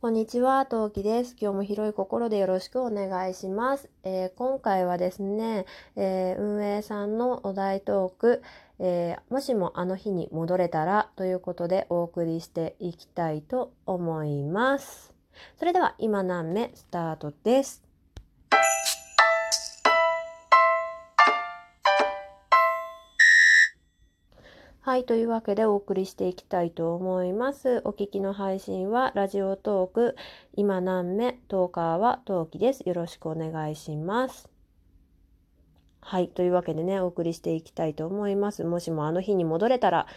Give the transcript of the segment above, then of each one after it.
こんにちは、トウキです。今日も広い心でよろしくお願いします。えー今回はですね、えー運営さんのお題トーク、えーもしもあの日に戻れたらということでお送りしていきたいと思います。それでは今何目スタートです。はい。というわけでお送りしていきたいと思います。お聞きの配信は、ラジオトーク、今何目、トーカーはトウキです。よろしくお願いします。はい。というわけでね、お送りしていきたいと思います。もしもあの日に戻れたら、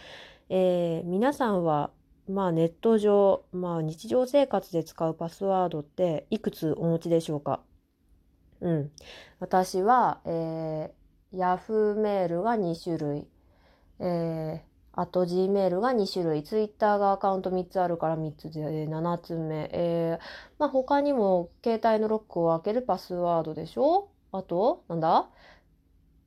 えー皆さんは、まあネット上、まあ日常生活で使うパスワードっていくつお持ちでしょうか？うん。私は、えー、Yahoo メールが2種類。えー、あと Gmail が2種類、Twitter がアカウント3つあるから3つで7つ目。えー、まあ他にも携帯のロックを開けるパスワードでしょ？あと、なんだ？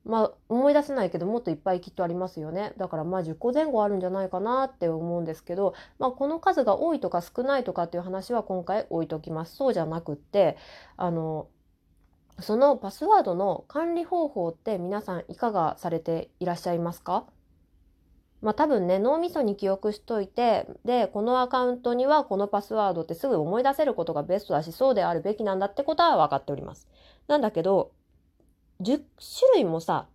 まあ思い出せないけどもっといっぱいきっとありますよね。だからまあ10個前後あるんじゃないかなって思うんですけど、まあこの数が多いとか少ないとかっていう話は今回置いときます。そうじゃなくって、あの、そのパスワードの管理方法って皆さんいかがされていらっしゃいますか？まあ多分ね、脳みそに記憶しといて、で、このアカウントにはこのパスワードってすぐ思い出せることがベストだし、そうであるべきなんだってことは分かっております。なんだけど、10種類もさ、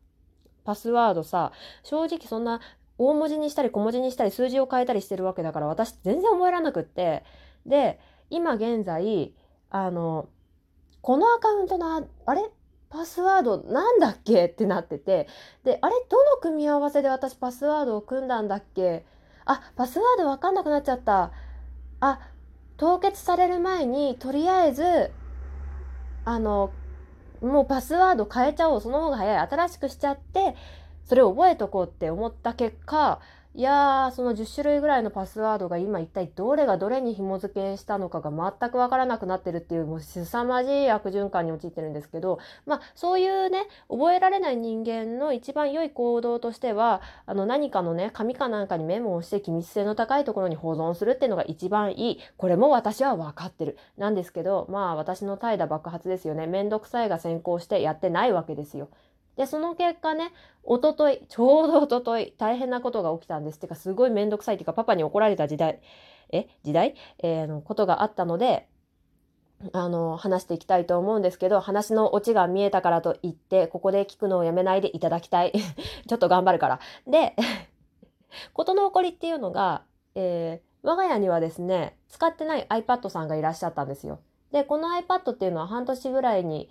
パスワードさ、正直そんな大文字にしたり小文字にしたり数字を変えたりしてるわけだから私全然覚えらなくって。で、今現在、あの、このアカウントの、あれ？パスワードなんだっけ？ってなってて、で、あれ？どの組み合わせで私パスワードを組んだんだっけ？あ、パスワードわかんなくなっちゃった。あ、凍結される前に、とりあえず、あの、もうパスワード変えちゃおう。その方が早い。新しくしちゃって、それを覚えとこうって思った結果、いやー、その10種類ぐらいのパスワードが今一体どれがどれに紐付けしたのかが全くわからなくなってるっていう、もう凄まじい悪循環に陥ってるんですけど、まあそういうね、覚えられない人間の一番良い行動としては、あの何かのね、紙かなんかにメモをして機密性の高いところに保存するっていうのが一番いい。これも私は分かってる。なんですけど、まあ私の怠惰爆発ですよね。めんどくさいが先行してやってないわけですよ。で、その結果ね、おととい、ちょうどおととい、大変なことが起きたんです。てか、すごいめんどくさいっていうか、パパに怒られた時代、え、時代？えーのことがあったので、あの、話していきたいと思うんですけど、話のオチが見えたからといって、ここで聞くのをやめないでいただきたい。ちょっと頑張るから。で、ことの起こりっていうのが、えー我が家にはですね、使ってない iPad さんがいらっしゃったんですよ。で、この iPad っていうのは半年ぐらいに、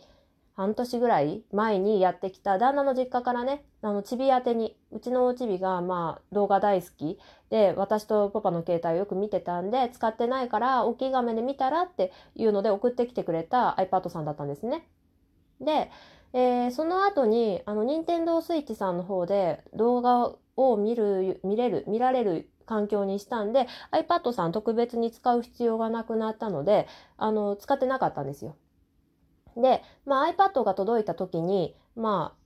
半年ぐらい前にやってきた旦那の実家からね、あの、チビ宛てに、うちのチビがまあ動画大好きで、私とパパの携帯をよく見てたんで、使ってないから大きい画面で見たらっていうので送ってきてくれた iPad さんだったんですね。で、えーその後に、あの、任天堂スイッチさんの方で動画を見る、見れる、見られる環境にしたんで、iPad さん特別に使う必要がなくなったので、あの、使ってなかったんですよ。で、まあ iPad が届いた時に、まあ、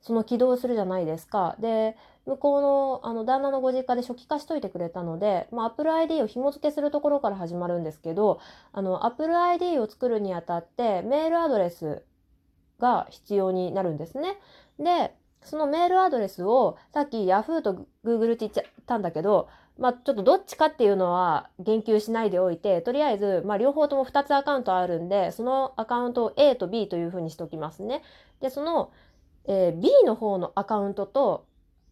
その起動するじゃないですか。で、向こうの、あの、旦那のご実家で初期化しといてくれたので、まあ Apple ID を紐付けするところから始まるんですけど、あの、Apple ID を作るにあたって、メールアドレスが必要になるんですね。で、そのメールアドレスを、さっき Yahoo と Google って言っちゃったんだけど、まあちょっとどっちかっていうのは言及しないでおいて、とりあえず、まあ両方とも2つアカウントあるんで、そのアカウントを A と B というふうにしておきますね。で、その、えー B の方のアカウントと、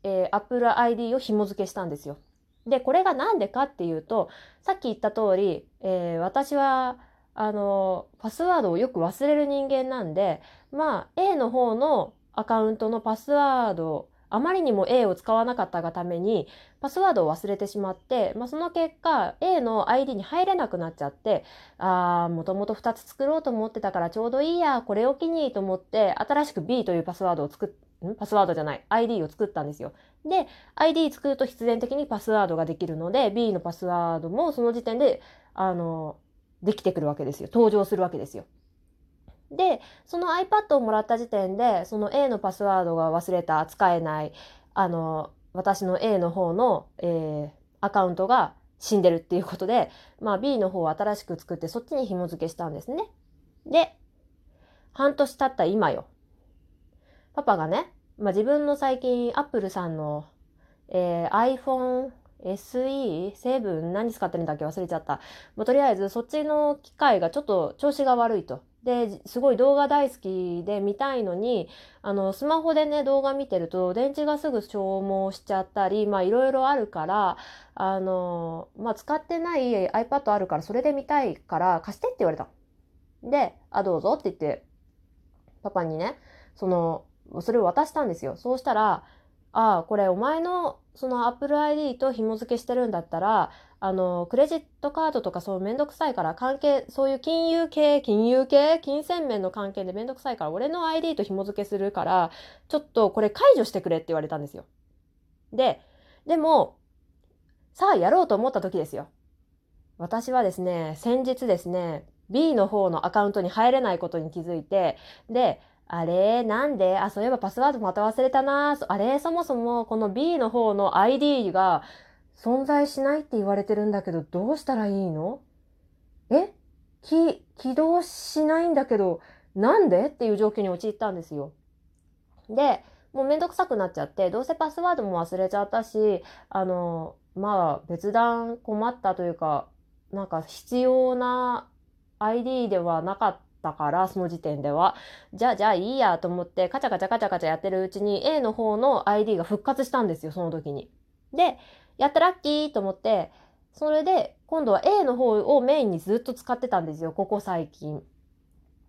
えー Apple ID を紐付けしたんですよ。で、これがなんでかっていうと、さっき言った通り、えー私は、あの、パスワードをよく忘れる人間なんで、まあ、A の方のアカウントのパスワード、あまりにも A を使わなかったがために、パスワードを忘れてしまって、まあ、その結果、A の ID に入れなくなっちゃって、あー、もともと2つ作ろうと思ってたからちょうどいいや、これを機にと思って、新しく B というパスワードを作っ、ん？パスワードじゃない、ID を作ったんですよ。で、ID 作ると必然的にパスワードができるので、B のパスワードもその時点で、あの、できてくるわけですよ。登場するわけですよ。で、その iPad をもらった時点で、その A のパスワードが忘れた、使えない、あの、私の A の方の、えーアカウントが死んでるっていうことで、まあ B の方を新しく作ってそっちに紐付けしたんですね。で、半年経った今よ。パパがね、まあ自分の最近アップルさんの、えー、iPhone SE7 何使ってるんだっけ忘れちゃった。まあ、とりあえずそっちの機械がちょっと調子が悪いと。で、すごい動画大好きで見たいのに、あの、スマホでね、動画見てると、電池がすぐ消耗しちゃったり、まあ、いろいろあるから、あの、まあ、使ってない iPad あるから、それで見たいから貸してって言われた。で、あ、どうぞって言って、パパにね、その、それを渡したんですよ。そうしたら、ああ、これお前のその Apple ID と紐付けしてるんだったら、あの、クレジットカードとかそうめんどくさいから関係、そういう金融系、金融系、金銭面の関係でめんどくさいから、俺の ID と紐付けするから、ちょっとこれ解除してくれって言われたんですよ。で、でも、さあやろうと思った時ですよ。私はですね、先日ですね、B の方のアカウントに入れないことに気づいて、で、あれなんであ、そういえばパスワードまた忘れたな。あれそもそもこの B の方の ID が存在しないって言われてるんだけど、どうしたらいいの？え？起、起動しないんだけど、なんで？っていう状況に陥ったんですよ。で、もうめんどくさくなっちゃって、どうせパスワードも忘れちゃったし、あの、まあ別段困ったというか、なんか必要な ID ではなかったから、その時点では。じゃあ、じゃあいいやと思って、カチャカチャカチャカチャやってるうちに A の方の ID が復活したんですよ、その時に。で、やったラッキーと思って、それで、今度は A の方をメインにずっと使ってたんですよ、ここ最近。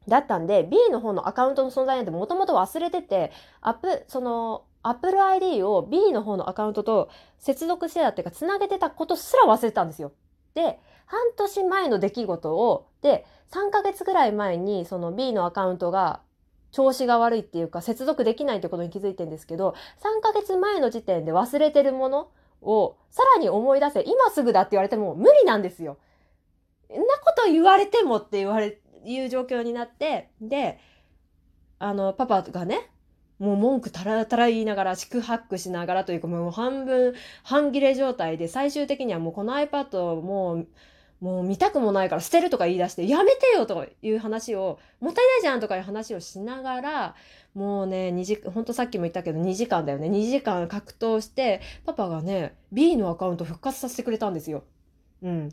だったんで、B の方のアカウントの存在なんてもともと忘れてて、アップ、その、Apple ID を B の方のアカウントと接続してたっていうか、繋げてたことすら忘れてたんですよ。で、半年前の出来事を、で、3ヶ月ぐらい前にその B のアカウントが調子が悪いっていうか接続できないってことに気づいてるんですけど、3ヶ月前の時点で忘れてるものをさらに思い出せ、今すぐだって言われても無理なんですよ。んなこと言われてもって言われ、いう状況になって、で、あの、パパがね、もう文句たらたら言いながら、四苦八苦しながらというか、もう半分、半切れ状態で、最終的にはもうこの iPad をもう、もう見たくもないから捨てるとか言い出して、やめてよという話を、もったいないじゃんとかいう話をしながら、もうね、2時、ほんとさっきも言ったけど2時間だよね。2時間格闘して、パパがね、B のアカウント復活させてくれたんですよ。うん。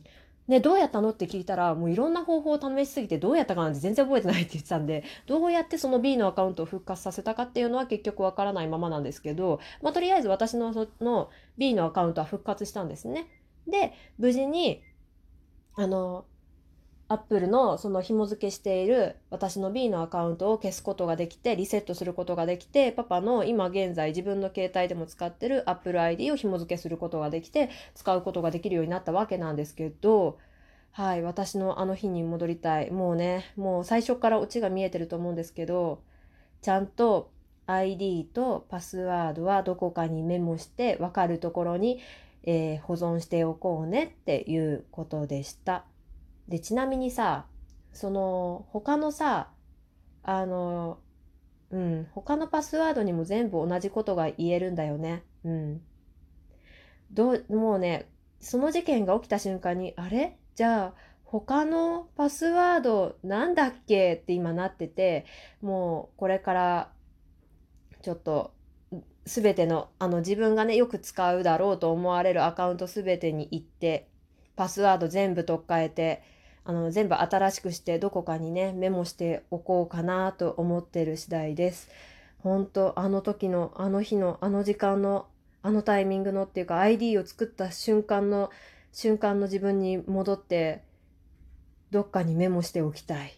ね、どうやったのって聞いたら、もういろんな方法を試しすぎてどうやったかなんて全然覚えてないって言ってたんで、どうやってその B のアカウントを復活させたかっていうのは結局わからないままなんですけど、まあ、とりあえず私のその B のアカウントは復活したんですね。で、無事にあの、アップルのその紐付けしている私の B のアカウントを消すことができて、リセットすることができて、パパの今現在自分の携帯でも使ってる Apple ID を紐付けすることができて、使うことができるようになったわけなんですけど、はい、私のあの日に戻りたい。もうね、もう最初からオチが見えてると思うんですけど、ちゃんと ID とパスワードはどこかにメモして分かるところにえー、保存しておこうねっていうことでした。で、ちなみにさ、その、他のさ、あの、うん、他のパスワードにも全部同じことが言えるんだよね。うん。どう、もうね、その事件が起きた瞬間に、あれ？じゃあ、他のパスワードなんだっけ？って今なってて、もうこれからちょっと全てのあの自分がねよく使うだろうと思われるアカウント全てに行ってパスワード全部取っ替えてあの全部新しくしてどこかにねメモしておこうかなと思ってる次第です。本当あの時のあの日のあの時間のあのタイミングのっていうか ID を作った瞬間の瞬間の自分に戻ってどっかにメモしておきたい。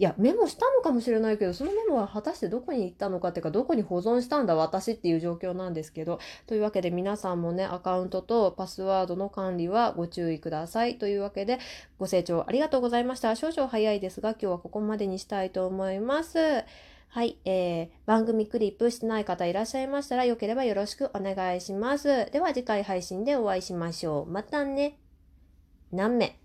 いや、メモしたのかもしれないけど、そのメモは果たしてどこに行ったのかっていうか、どこに保存したんだ私っていう状況なんですけど、というわけで皆さんもね、アカウントとパスワードの管理はご注意ください。というわけで、ご清聴ありがとうございました。少々早いですが、今日はここまでにしたいと思います。はい、えー、番組クリップしてない方いらっしゃいましたら、よければよろしくお願いします。では次回配信でお会いしましょう。またね。何名？